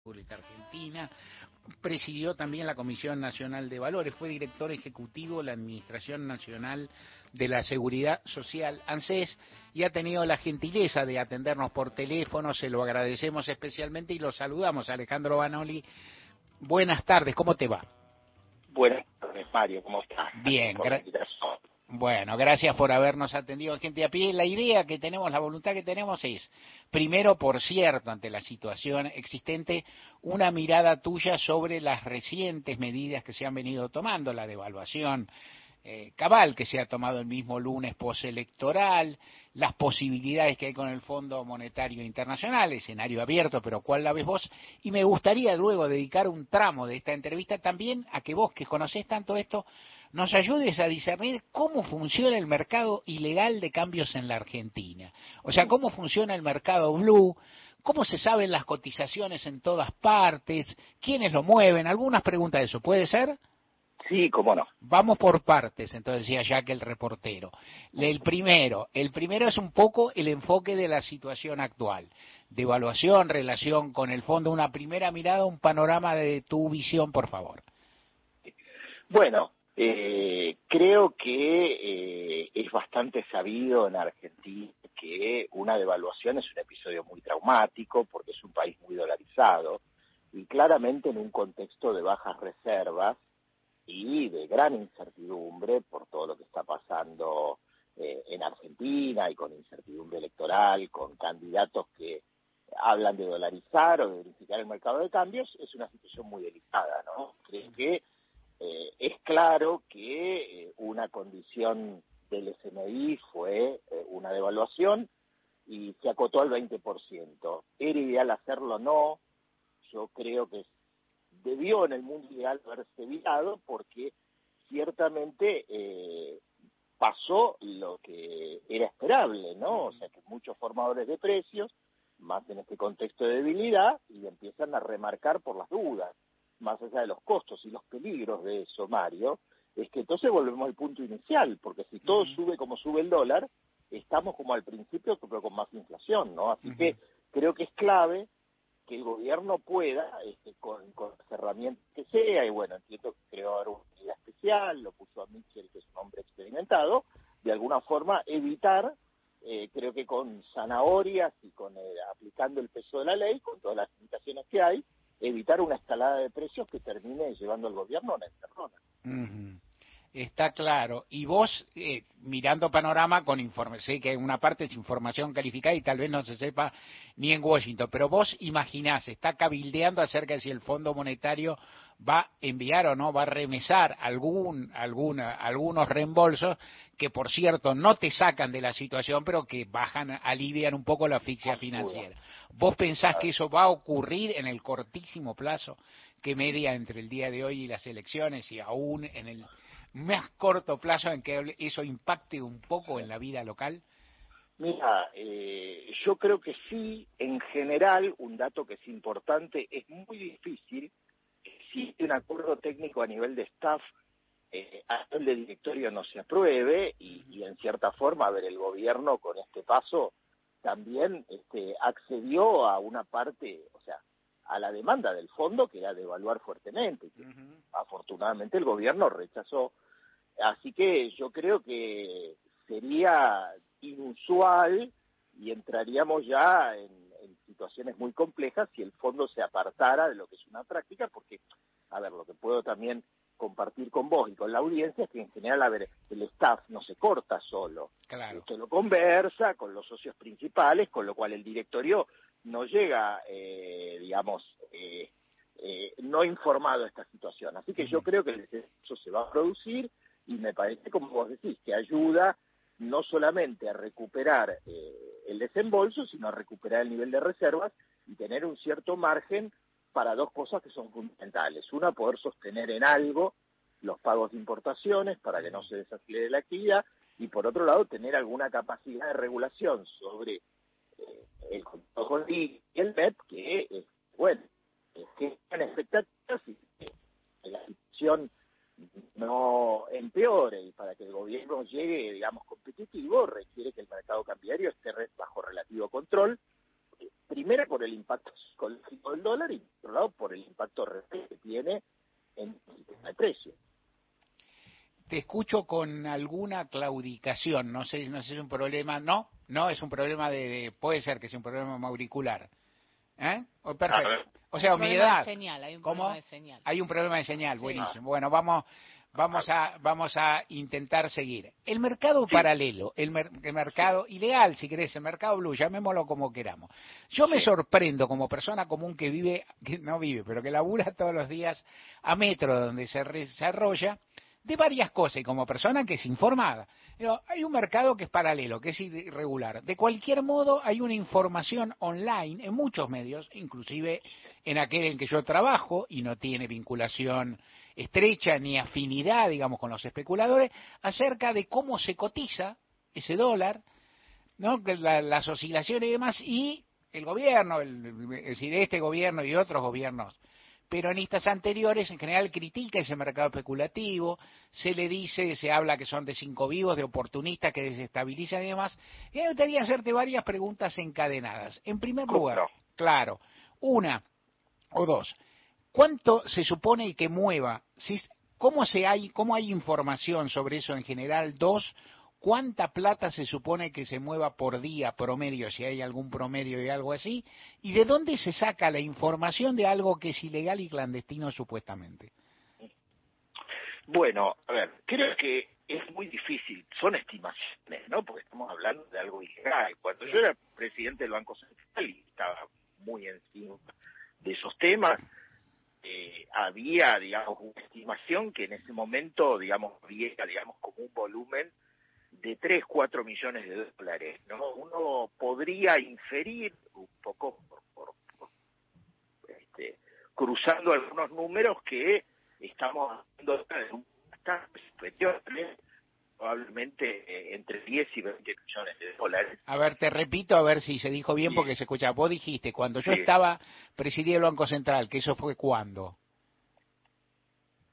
República Argentina, presidió también la Comisión Nacional de Valores, fue director ejecutivo de la Administración Nacional de la Seguridad Social, ANSES, y ha tenido la gentileza de atendernos por teléfono, se lo agradecemos especialmente y lo saludamos. Alejandro Banoli, buenas tardes, ¿cómo te va? Buenas tardes, Mario, ¿cómo estás? Bien, gracias. Bueno, gracias por habernos atendido, gente a pie. La idea que tenemos, la voluntad que tenemos es, primero, por cierto, ante la situación existente, una mirada tuya sobre las recientes medidas que se han venido tomando, la devaluación eh, cabal que se ha tomado el mismo lunes postelectoral, las posibilidades que hay con el Fondo Monetario Internacional, escenario abierto, pero ¿cuál la ves vos? Y me gustaría luego dedicar un tramo de esta entrevista también a que vos, que conocés tanto esto, nos ayudes a discernir cómo funciona el mercado ilegal de cambios en la Argentina. O sea, cómo funciona el mercado blue, cómo se saben las cotizaciones en todas partes, quiénes lo mueven, algunas preguntas de eso, ¿puede ser? Sí, cómo no. Vamos por partes, entonces decía Jack el reportero. El primero, el primero es un poco el enfoque de la situación actual. De evaluación, relación con el fondo, una primera mirada, un panorama de tu visión, por favor. Bueno, eh, creo que eh, es bastante sabido en Argentina que una devaluación es un episodio muy traumático porque es un país muy dolarizado y claramente en un contexto de bajas reservas y de gran incertidumbre por todo lo que está pasando eh, en Argentina y con incertidumbre electoral, con candidatos que hablan de dolarizar o de verificar el mercado de cambios, es una situación muy delicada, ¿no? Creo que eh, es claro que eh, una condición del SMI fue eh, una devaluación y se acotó al 20%. ¿Era ideal hacerlo? No. Yo creo que debió en el mundo ideal haberse evitado porque ciertamente pasó lo que era esperable, ¿no? O sea, que muchos formadores de precios, más en este contexto de debilidad, y empiezan a remarcar por las dudas más allá de los costos y los peligros de eso, Mario, es que entonces volvemos al punto inicial, porque si todo sube como sube el dólar, estamos como al principio, pero con más inflación, ¿no? Así que creo que es clave que el gobierno pueda, este, con, las herramientas que sea, y bueno, entiendo que creó ahora una medida especial, lo puso a Mitchell, que es un hombre experimentado, de alguna forma evitar, eh, creo que con zanahorias y con eh, aplicando el peso de la ley, con todas las limitaciones que hay, evitar una escalada de precios que termine llevando al gobierno a una encerrona. Está claro. Y vos, eh, mirando panorama con informe, sé que una parte es información calificada y tal vez no se sepa ni en Washington, pero vos imaginás, está cabildeando acerca de si el Fondo Monetario va a enviar o no, va a remesar algún, alguna, algunos reembolsos que, por cierto, no te sacan de la situación, pero que bajan, alivian un poco la asfixia financiera. ¿Vos pensás que eso va a ocurrir en el cortísimo plazo que media entre el día de hoy y las elecciones y aún en el más corto plazo en que eso impacte un poco en la vida local? Mira, eh, yo creo que sí, en general, un dato que es importante, es muy difícil existe un acuerdo técnico a nivel de staff eh, hasta el de directorio no se apruebe y, en cierta forma, a ver, el gobierno con este paso también este, accedió a una parte, o sea, a la demanda del fondo que era devaluar fuertemente. Afortunadamente el gobierno rechazó. Así que yo creo que sería inusual y entraríamos ya en situaciones muy complejas si el fondo se apartara de lo que es una práctica, porque, a ver, lo que puedo también compartir con vos y con la audiencia es que en general, a ver, el staff no se corta solo. Claro. Esto lo conversa con los socios principales, con lo cual el directorio no llega, eh, digamos, eh, eh, no informado a esta situación. Así que yo creo que eso se va a producir y me parece, como vos decís, que ayuda no solamente a recuperar eh, el desembolso, sino a recuperar el nivel de reservas y tener un cierto margen para dos cosas que son fundamentales. Una, poder sostener en algo los pagos de importaciones para que no se desacelere la actividad y por otro lado tener alguna capacidad de regulación sobre eh, el control y el MEP que, es bueno, que en expectativas y que la situación no empeore y para que el gobierno llegue, digamos, competitivo, requiere que el mercado cambiario esté bajo relativo control. primero por el impacto psicológico del dólar y por otro lado por el impacto real que tiene en el precio. Te escucho con alguna claudicación, no sé, no sé si es un problema, no, no, es un problema de, puede ser que sea un problema auricular. ¿Eh? perfecto. O sea, mi edad. hay un problema de señal. Hay un problema de señal, buenísimo. Bueno, vamos, vamos a, vamos a intentar seguir. El mercado paralelo, el, mercado ilegal, si querés, el mercado blue, llamémoslo como queramos. Yo me sorprendo como persona común que vive, que no vive, pero que labura todos los días a metro donde se desarrolla, de varias cosas y como persona que es informada. hay un mercado que es paralelo, que es irregular. De cualquier modo, hay una información online en muchos medios, inclusive en aquel en que yo trabajo y no tiene vinculación estrecha ni afinidad, digamos, con los especuladores, acerca de cómo se cotiza ese dólar, ¿no? las oscilaciones y demás, y el gobierno, es decir, este gobierno y otros gobiernos peronistas anteriores en general critica ese mercado especulativo, se le dice, se habla que son de cinco vivos, de oportunistas que desestabilizan y demás. Y me gustaría hacerte varias preguntas encadenadas. En primer lugar, claro, una o dos, ¿cuánto se supone que mueva? ¿Cómo, se hay, ¿Cómo hay información sobre eso en general? Dos, cuánta plata se supone que se mueva por día promedio, si hay algún promedio y algo así, y de dónde se saca la información de algo que es ilegal y clandestino supuestamente. Bueno, a ver, creo que es muy difícil, son estimaciones, ¿no? Porque estamos hablando de algo ilegal. Cuando yo era presidente del Banco Central y estaba muy encima de esos temas, eh, había, digamos, una estimación que en ese momento, digamos, había, digamos, como un volumen de 3, 4 millones de dólares. ¿no? Uno podría inferir un poco por, este, cruzando algunos números que estamos hablando de un superior, probablemente eh, entre 10 y 20 millones de dólares. A ver, te repito, a ver si se dijo bien, porque se escucha. Vos dijiste, cuando yo estaba presidiendo el Banco Central, que eso fue cuando.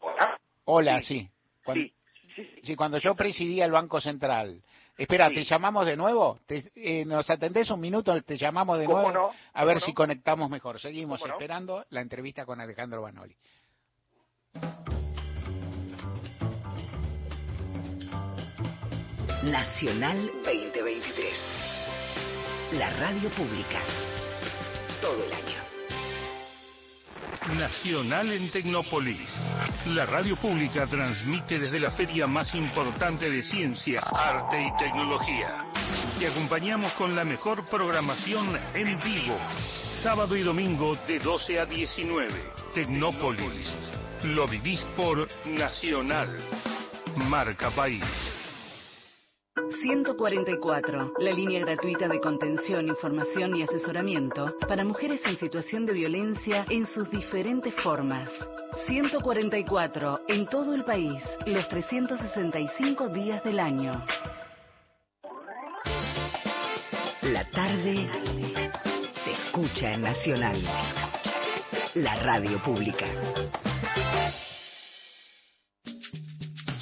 Hola. Hola, sí. sí. Sí, cuando yo presidía el Banco Central. Espera, ¿te llamamos de nuevo? Eh, ¿Nos atendés un minuto? ¿Te llamamos de nuevo? A ver si conectamos mejor. Seguimos esperando la entrevista con Alejandro Banoli. Nacional 2023. La radio pública. Todo el año. Nacional en Tecnópolis. La radio pública transmite desde la feria más importante de ciencia, arte y tecnología. Te acompañamos con la mejor programación en vivo. Sábado y domingo de 12 a 19. Tecnópolis. Lo vivís por Nacional. Marca País. 144, la línea gratuita de contención, información y asesoramiento para mujeres en situación de violencia en sus diferentes formas. 144, en todo el país, los 365 días del año. La tarde se escucha en Nacional, la radio pública.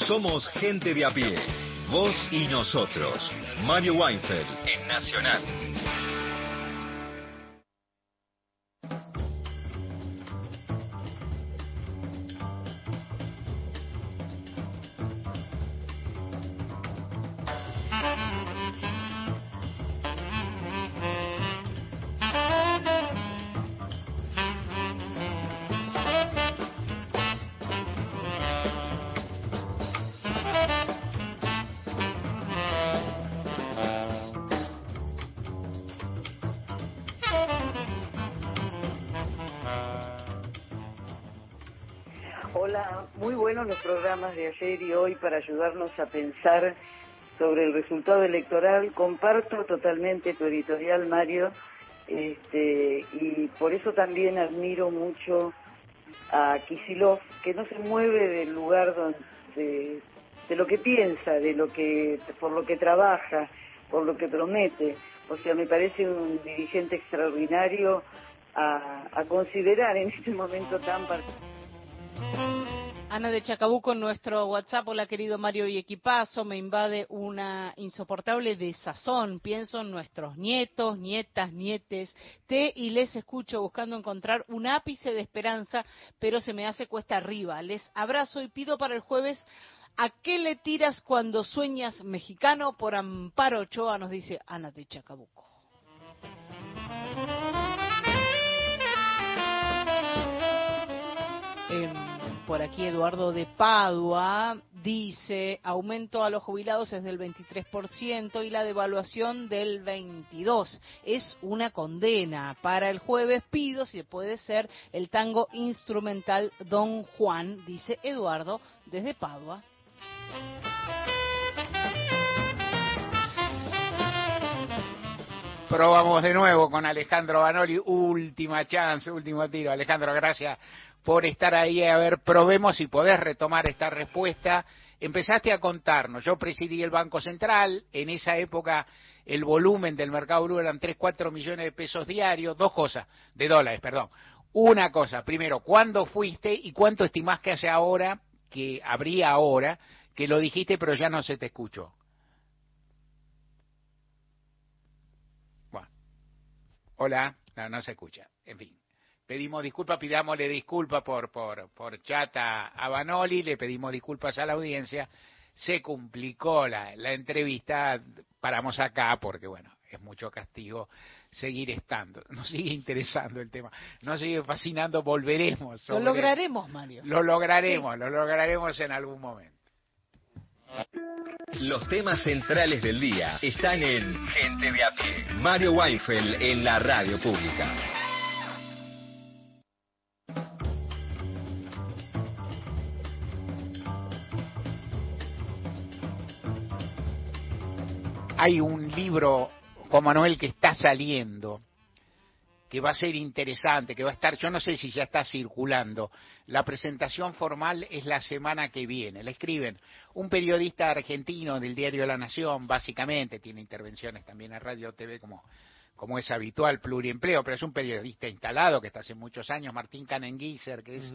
Somos gente de a pie Vos y nosotros. Mario Weinfeld en Nacional. De ayer y hoy para ayudarnos a pensar sobre el resultado electoral. Comparto totalmente tu editorial, Mario, este, y por eso también admiro mucho a Kisilov, que no se mueve del lugar donde, de, lo que piensa, de lo que, por lo que trabaja, por lo que promete. O sea, me parece un dirigente extraordinario a, a considerar en este momento tan particular. Ana de Chacabuco en nuestro WhatsApp, hola querido Mario y equipazo, me invade una insoportable desazón. Pienso en nuestros nietos, nietas, nietes, te y les escucho buscando encontrar un ápice de esperanza, pero se me hace cuesta arriba. Les abrazo y pido para el jueves ¿A qué le tiras cuando sueñas mexicano? Por Amparo Ochoa nos dice Ana de Chacabuco. Por aquí Eduardo de Padua dice, aumento a los jubilados es del 23% y la devaluación del 22%. Es una condena. Para el jueves pido, si puede ser, el tango instrumental Don Juan, dice Eduardo desde Padua. Probamos de nuevo con Alejandro Banoli, última chance, último tiro. Alejandro, gracias por estar ahí. A ver, probemos si podés retomar esta respuesta. Empezaste a contarnos, yo presidí el Banco Central, en esa época el volumen del mercado blue eran 3, 4 millones de pesos diarios, dos cosas, de dólares, perdón. Una cosa, primero, ¿cuándo fuiste y cuánto estimás que hace ahora, que habría ahora, que lo dijiste pero ya no se te escuchó? Bueno, hola, no, no se escucha, en fin. Pedimos disculpas, pidámosle disculpas por, por, por chata a Banoli, le pedimos disculpas a la audiencia, se complicó la, la entrevista, paramos acá porque bueno, es mucho castigo seguir estando, nos sigue interesando el tema, nos sigue fascinando, volveremos. lo lograremos, Mario. Lo lograremos, lo lograremos en algún momento. Los temas centrales del día están en Gente de a pie. Mario Weinfeld en la radio pública. hay un libro, Juan Manuel, que está saliendo, que va a ser interesante, que va a estar, yo no sé si ya está circulando. La presentación formal es la semana que viene. La escriben un periodista argentino del diario La Nación, básicamente, tiene intervenciones también en Radio TV como, como es habitual, pluriempleo, pero es un periodista instalado que está hace muchos años, Martín Canenguiser, que es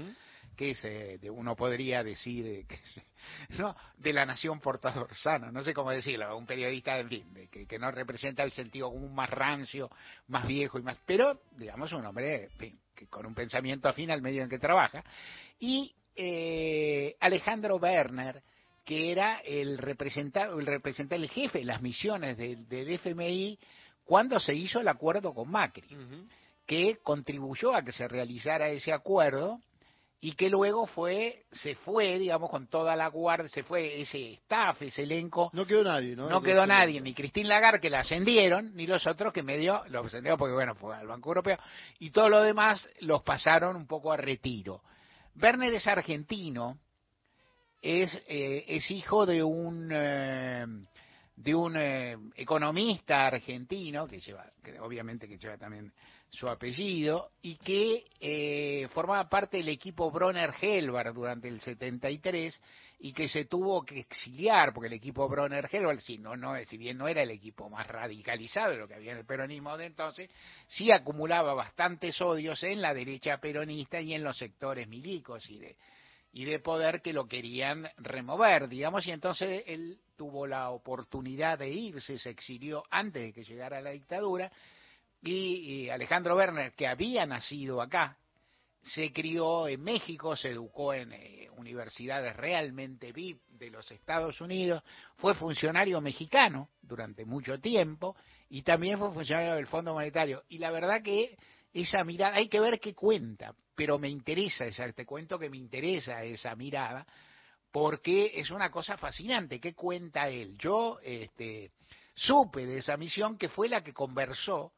que es, eh, de, uno podría decir, eh, que, ¿no? de la nación portador sano, no sé cómo decirlo, un periodista, en fin, de, que, no representa el sentido común más rancio, más viejo y más, pero, digamos, un hombre que con un pensamiento afín al medio en que trabaja. Y eh, Alejandro Werner, que era el representante, el representante, el jefe de las misiones del, FMI cuando se hizo el acuerdo con Macri, que contribuyó a que se realizara ese acuerdo y que luego fue, se fue, digamos, con toda la guardia, se fue ese staff, ese elenco. No quedó nadie, ¿no? No quedó nadie, ni Cristín Lagarde, que la ascendieron, ni los otros que medio, los ascendieron porque, bueno, fue al Banco Europeo, y todo lo demás los pasaron un poco a retiro. Werner es argentino, es, eh, es hijo de un... Eh, de un eh, economista argentino que lleva, que obviamente que lleva también su apellido, y que eh, formaba parte del equipo Bronner Helvar durante el 73 y que se tuvo que exiliar, porque el equipo Bronner Helvar, si, no, no, si bien no era el equipo más radicalizado de lo que había en el peronismo de entonces, sí acumulaba bastantes odios en la derecha peronista y en los sectores milicos y de, y de poder que lo querían remover, digamos, y entonces él tuvo la oportunidad de irse, se exilió antes de que llegara la dictadura, y, Alejandro Werner, que había nacido acá, se crió en México, se educó en eh, universidades realmente VIP de los Estados Unidos, fue funcionario mexicano durante mucho tiempo y también fue funcionario del Fondo Monetario. Y la verdad que esa mirada, hay que ver qué cuenta, pero me interesa, esa, te cuento que me interesa esa mirada, porque es una cosa fascinante, ¿qué cuenta él? Yo este, supe de esa misión que fue la que conversó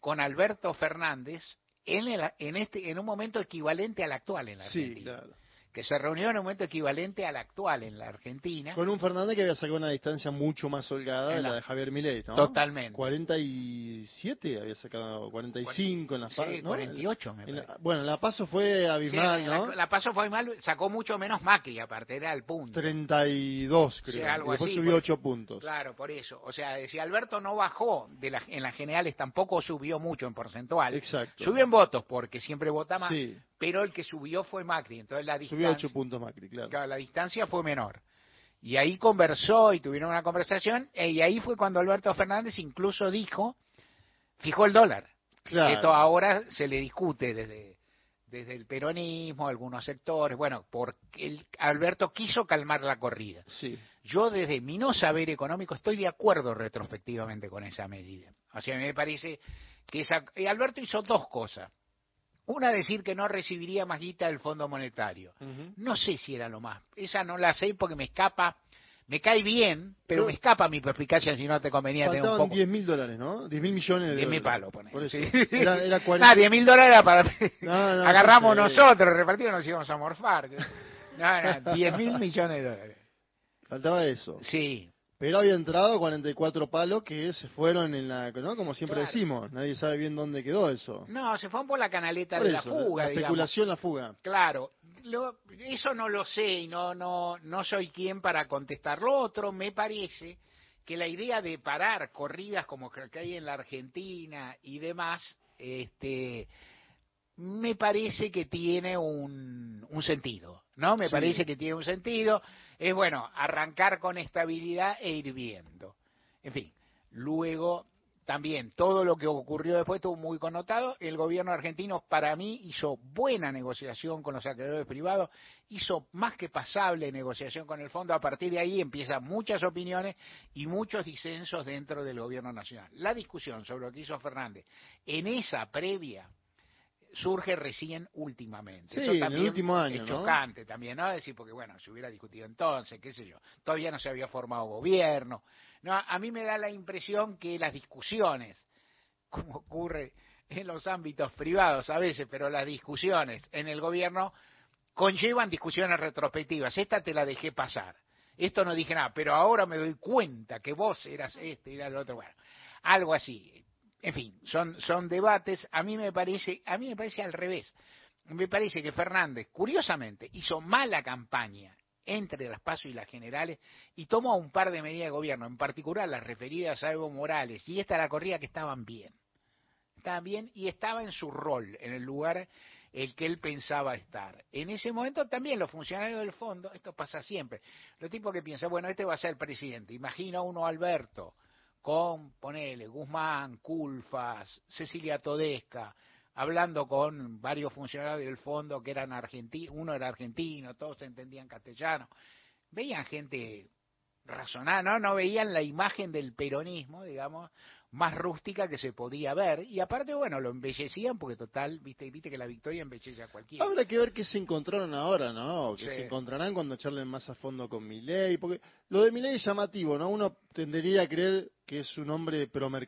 con Alberto Fernández en, el, en, este, en un momento equivalente al actual en la Argentina. Sí, claro que se reunió en un momento equivalente al actual en la Argentina. Con un Fernández que había sacado una distancia mucho más holgada de la, de Javier Milei, ¿no? Totalmente. 47 había sacado, 45 en la PASO. Sí, 48 me parece. bueno, la PASO fue abismal, ¿no? La, PASO fue abismal, sacó mucho menos Macri, aparte, era el punto. 32, creo. algo después subió 8 puntos. Claro, por eso. O sea, si Alberto no bajó de la, en las generales, tampoco subió mucho en porcentual. Exacto. Subió en votos, porque siempre vota más, pero el que subió fue Macri, entonces la Subió distancia, 8 puntos Macri, claro. claro, la distancia fue menor. Y ahí conversó y tuvieron una conversación, e- y ahí fue cuando Alberto Fernández incluso dijo, fijó el dólar. Claro. Esto ahora se le discute desde, desde el peronismo, algunos sectores, bueno, porque el, Alberto quiso calmar la corrida. Sí. Yo desde mi no saber económico estoy de acuerdo retrospectivamente con esa medida. O sea, me parece que esa, y Alberto hizo dos cosas. Una, decir que no recibiría más guita del Fondo Monetario. No sé si era lo más. Esa no la sé porque me escapa, me cae bien, pero No. me escapa mi perspicacia si no te convenía tener un poco. 10 mil dólares, ¿no? 10 mil millones de 10 mil dólares. palos, ponele. Por eso. Sí. Era, era 40. Ah, 10 mil dólares era para... No, no, Agarramos nosotros, repartidos nos íbamos a morfar. No, no, 10 mil millones de dólares. Faltaba eso. Sí, Pero había entrado 44 palos que se fueron en la... ¿no? Como siempre Claro. decimos, nadie sabe bien dónde quedó eso. no, se fueron por la canaleta Por de la fuga, la digamos. especulación, la fuga. Claro, lo- eso no lo sé y no, no, no soy quien para contestar. Lo otro, me parece que la idea de parar corridas como que que hay en la Argentina y demás, este, me parece que tiene un, un sentido, ¿no? Me Sí. parece que tiene un sentido. Es bueno, arrancar con estabilidad e ir viendo. En fin, luego también todo lo que ocurrió después estuvo muy connotado. El gobierno argentino, para mí, hizo buena negociación con los acreedores privados, hizo más que pasable negociación con el fondo. A partir de ahí empiezan muchas opiniones y muchos disensos dentro del gobierno nacional. La discusión sobre lo que hizo Fernández en esa previa surge recién últimamente. Sí, Eso en el también último año, es ¿no? chocante también, ¿no? Decir, porque bueno, se hubiera discutido entonces, qué sé yo. Todavía no se había formado gobierno. No, a mí me da la impresión que las discusiones, como ocurre en los ámbitos privados a veces, pero las discusiones en el gobierno conllevan discusiones retrospectivas. Esta te la dejé pasar. Esto no dije nada, pero ahora me doy cuenta que vos eras este y era el otro. Bueno, algo así. En fin, son, son debates. A mí me parece, a mí me parece al revés. Me parece que Fernández, curiosamente, hizo mala campaña entre las PASO y las generales y tomó un par de medidas de gobierno, en particular las referidas a Evo Morales y esta la corrida que estaban bien. Estaban bien y estaba en su rol, en el lugar el que él pensaba estar. En ese momento también los funcionarios del fondo, esto pasa siempre, los tipos que piensan, bueno, este va a ser el presidente, imagina uno Alberto con, ponele, Guzmán, Culfas, Cecilia Todesca, hablando con varios funcionarios del fondo que eran argentinos, uno era argentino, todos entendían castellano, veían gente razonada, ¿no? no veían la imagen del peronismo, digamos, más rústica que se podía ver, y aparte, bueno, lo embellecían porque total, viste, viste que la victoria embellece a cualquiera. Habrá que ver qué se encontraron ahora, ¿no? Que Sí. se encontrarán cuando charlen más a fondo con Milei, porque lo de Milei es llamativo, ¿no? Uno tendería a creer que es un hombre pro mercado.